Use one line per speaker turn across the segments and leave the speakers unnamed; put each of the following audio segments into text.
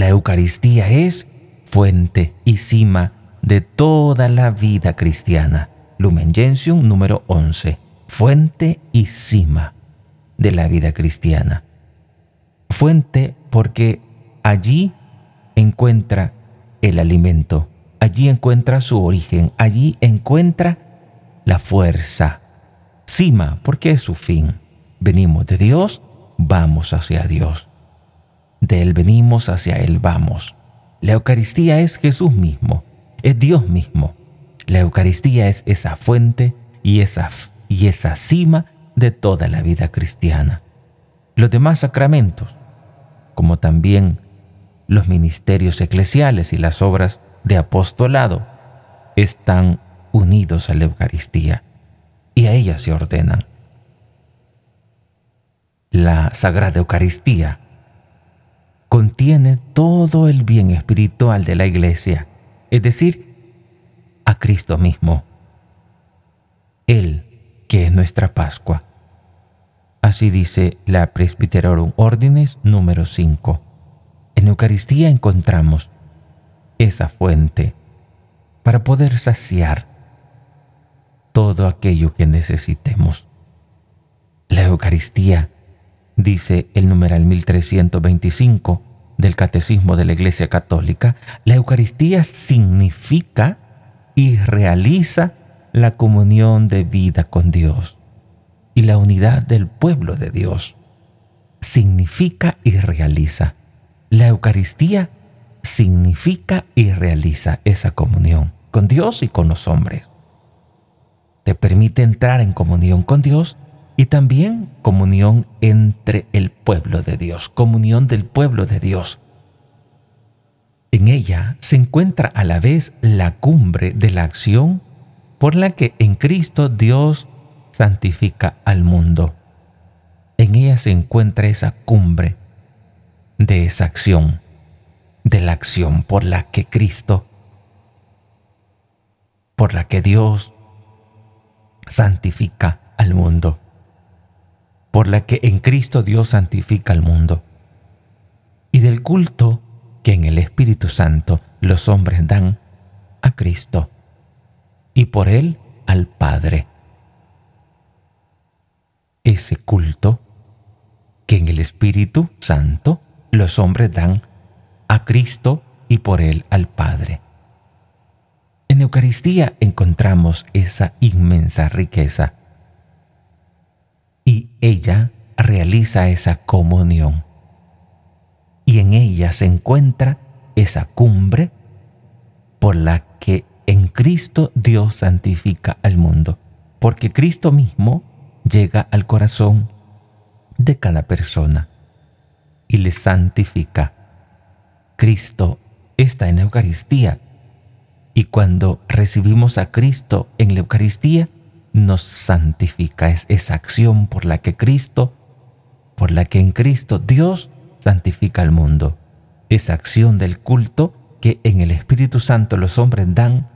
la Eucaristía es fuente y cima de toda la vida cristiana. Lumen Gentium número 11. Fuente y cima de la vida cristiana. Fuente porque allí encuentra el alimento, allí encuentra su origen, allí encuentra la fuerza. Cima porque es su fin. Venimos de Dios, vamos hacia Dios. De Él venimos, hacia Él vamos. La Eucaristía es Jesús mismo, es Dios mismo. La Eucaristía es esa fuente y esa, y esa cima de toda la vida cristiana. Los demás sacramentos, como también los ministerios eclesiales y las obras de apostolado, están unidos a la Eucaristía y a ella se ordenan. La Sagrada Eucaristía contiene todo el bien espiritual de la Iglesia, es decir, a Cristo mismo. Él, que es nuestra Pascua. Así dice la Presbyterorum Ordines número 5. En Eucaristía encontramos esa fuente para poder saciar todo aquello que necesitemos. La Eucaristía dice el numeral 1325 del Catecismo de la Iglesia Católica, la Eucaristía significa y realiza la comunión de vida con Dios y la unidad del pueblo de Dios. Significa y realiza. La Eucaristía significa y realiza esa comunión con Dios y con los hombres. Te permite entrar en comunión con Dios y también comunión entre el pueblo de Dios, comunión del pueblo de Dios. En ella se encuentra a la vez la cumbre de la acción por la que en Cristo Dios santifica al mundo. En ella se encuentra esa cumbre de esa acción, de la acción por la que Cristo, por la que Dios santifica al mundo por la que en Cristo Dios santifica al mundo, y del culto que en el Espíritu Santo los hombres dan a Cristo, y por él al Padre. Ese culto que en el Espíritu Santo los hombres dan a Cristo y por él al Padre. En Eucaristía encontramos esa inmensa riqueza y ella realiza esa comunión. Y en ella se encuentra esa cumbre por la que en Cristo Dios santifica al mundo, porque Cristo mismo llega al corazón de cada persona y le santifica. Cristo está en la Eucaristía y cuando recibimos a Cristo en la Eucaristía, nos santifica, es esa acción por la que Cristo, por la que en Cristo Dios santifica al mundo, esa acción del culto que en el Espíritu Santo los hombres dan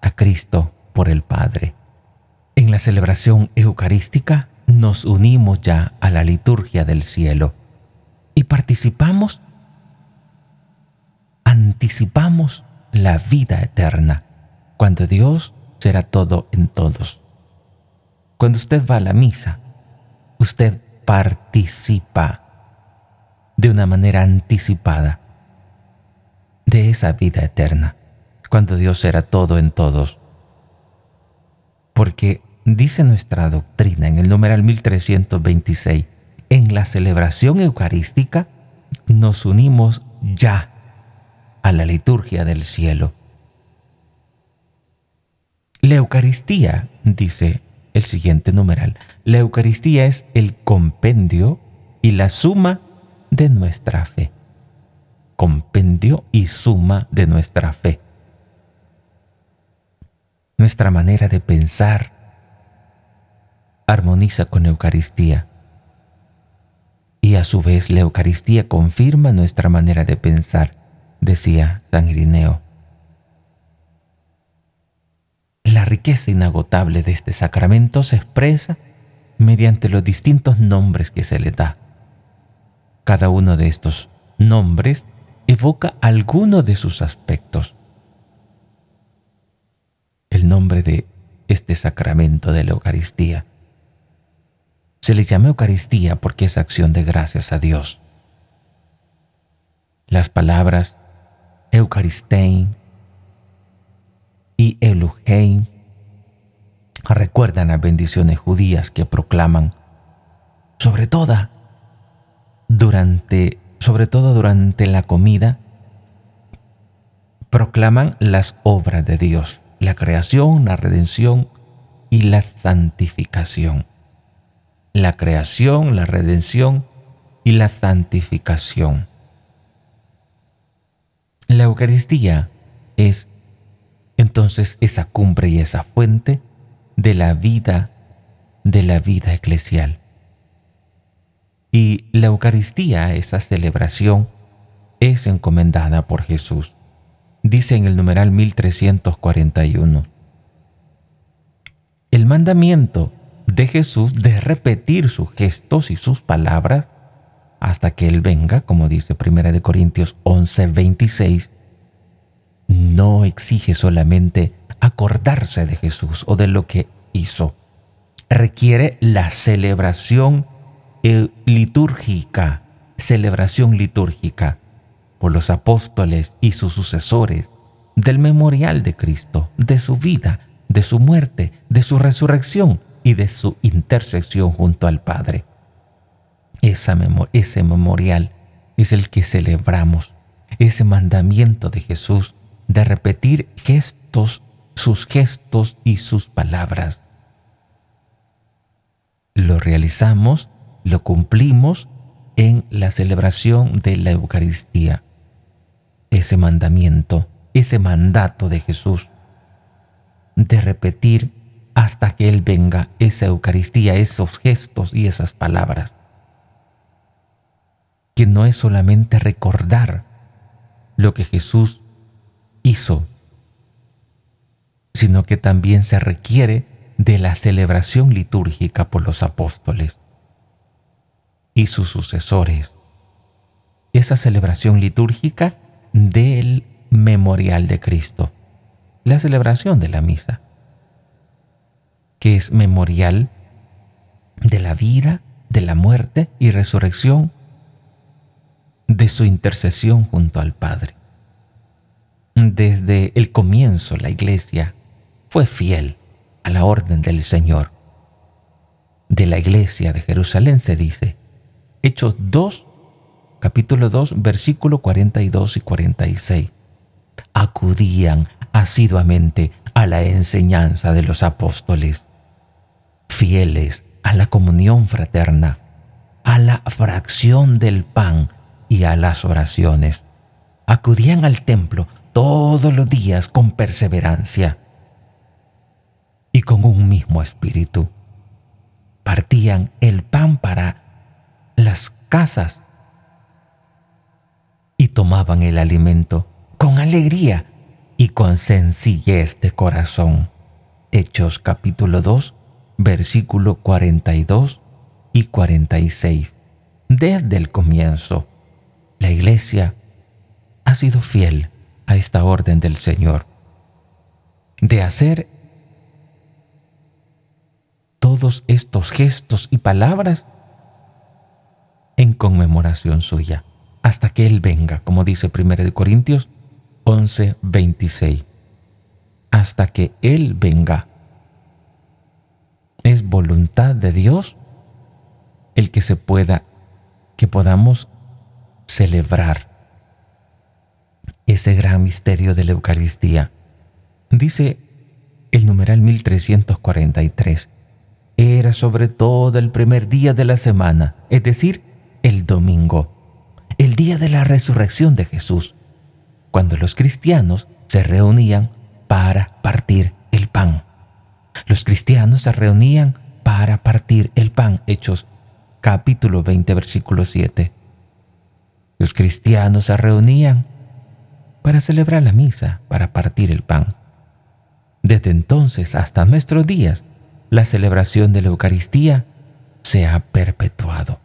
a Cristo por el Padre. En la celebración eucarística nos unimos ya a la liturgia del cielo y participamos, anticipamos la vida eterna. Cuando Dios será todo en todos. Cuando usted va a la misa, usted participa de una manera anticipada de esa vida eterna, cuando Dios será todo en todos. Porque dice nuestra doctrina en el numeral 1326, en la celebración eucarística nos unimos ya a la liturgia del cielo la Eucaristía, dice el siguiente numeral, la Eucaristía es el compendio y la suma de nuestra fe. Compendio y suma de nuestra fe. Nuestra manera de pensar armoniza con la Eucaristía. Y a su vez la Eucaristía confirma nuestra manera de pensar, decía San Irineo. La riqueza inagotable de este sacramento se expresa mediante los distintos nombres que se le da. Cada uno de estos nombres evoca alguno de sus aspectos. El nombre de este sacramento de la Eucaristía se le llama Eucaristía porque es acción de gracias a Dios. Las palabras Eucaristein y Eluheim recuerdan las bendiciones judías que proclaman, sobre durante, sobre todo durante la comida, proclaman las obras de Dios, la creación, la redención y la santificación. La creación, la redención y la santificación. La Eucaristía es entonces esa cumbre y esa fuente de la vida, de la vida eclesial. Y la Eucaristía, esa celebración, es encomendada por Jesús. Dice en el numeral 1341. El mandamiento de Jesús de repetir sus gestos y sus palabras hasta que Él venga, como dice 1 Corintios 11, 26, no exige solamente acordarse de Jesús o de lo que hizo. Requiere la celebración eh, litúrgica, celebración litúrgica por los apóstoles y sus sucesores del memorial de Cristo, de su vida, de su muerte, de su resurrección y de su intersección junto al Padre. ese memorial es el que celebramos, ese mandamiento de Jesús de repetir gestos, sus gestos y sus palabras. Lo realizamos, lo cumplimos en la celebración de la Eucaristía. Ese mandamiento, ese mandato de Jesús de repetir hasta que Él venga esa Eucaristía, esos gestos y esas palabras. Que no es solamente recordar lo que Jesús hizo, sino que también se requiere de la celebración litúrgica por los apóstoles y sus sucesores. Esa celebración litúrgica del memorial de Cristo, la celebración de la misa, que es memorial de la vida, de la muerte y resurrección, de su intercesión junto al Padre. Desde el comienzo la iglesia fue fiel a la orden del Señor. De la iglesia de Jerusalén se dice, Hechos 2, capítulo 2, versículo 42 y 46. Acudían asiduamente a la enseñanza de los apóstoles, fieles a la comunión fraterna, a la fracción del pan y a las oraciones. Acudían al templo todos los días con perseverancia y con un mismo espíritu. Partían el pan para las casas y tomaban el alimento con alegría y con sencillez de corazón. Hechos capítulo 2, versículo 42 y 46. Desde el comienzo, la iglesia ha sido fiel a esta orden del Señor de hacer todos estos gestos y palabras en conmemoración suya, hasta que Él venga, como dice 1 Corintios 11, 26. Hasta que Él venga. Es voluntad de Dios el que se pueda, que podamos celebrar ese gran misterio de la Eucaristía. Dice el numeral 1343, era sobre todo el primer día de la semana, es decir, el domingo, el día de la resurrección de Jesús, cuando los cristianos se reunían para partir el pan. Los cristianos se reunían para partir el pan, Hechos capítulo 20, versículo 7. Los cristianos se reunían para celebrar la misa, para partir el pan. Desde entonces hasta nuestros días, la celebración de la Eucaristía se ha perpetuado.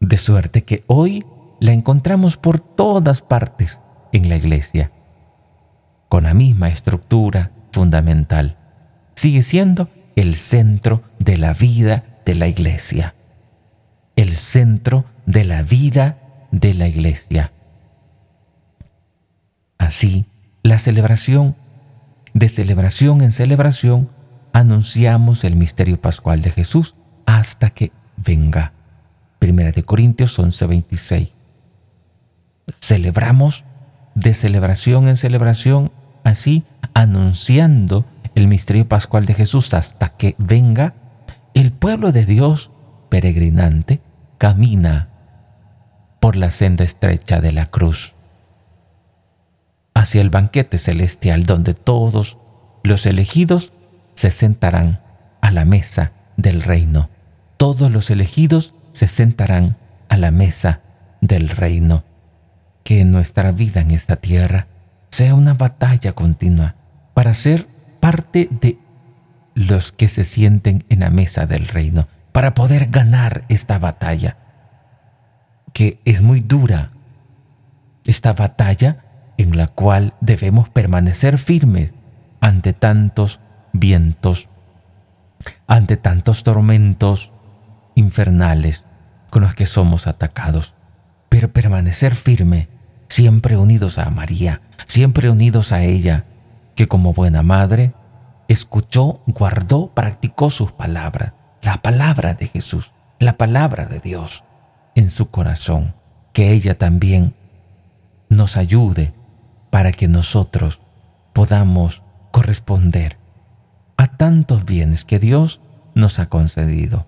De suerte que hoy la encontramos por todas partes en la iglesia, con la misma estructura fundamental. Sigue siendo el centro de la vida de la iglesia. El centro de la vida de la iglesia. Así, la celebración, de celebración en celebración, anunciamos el misterio pascual de Jesús hasta que venga. Primera de Corintios 11:26. Celebramos de celebración en celebración, así anunciando el misterio pascual de Jesús hasta que venga. El pueblo de Dios, peregrinante, camina por la senda estrecha de la cruz hacia el banquete celestial donde todos los elegidos se sentarán a la mesa del reino. Todos los elegidos se sentarán a la mesa del reino. Que nuestra vida en esta tierra sea una batalla continua para ser parte de los que se sienten en la mesa del reino, para poder ganar esta batalla, que es muy dura. Esta batalla en la cual debemos permanecer firmes ante tantos vientos, ante tantos tormentos infernales con los que somos atacados. Pero permanecer firme, siempre unidos a María, siempre unidos a ella, que como buena madre escuchó, guardó, practicó sus palabras, la palabra de Jesús, la palabra de Dios en su corazón, que ella también nos ayude para que nosotros podamos corresponder a tantos bienes que Dios nos ha concedido.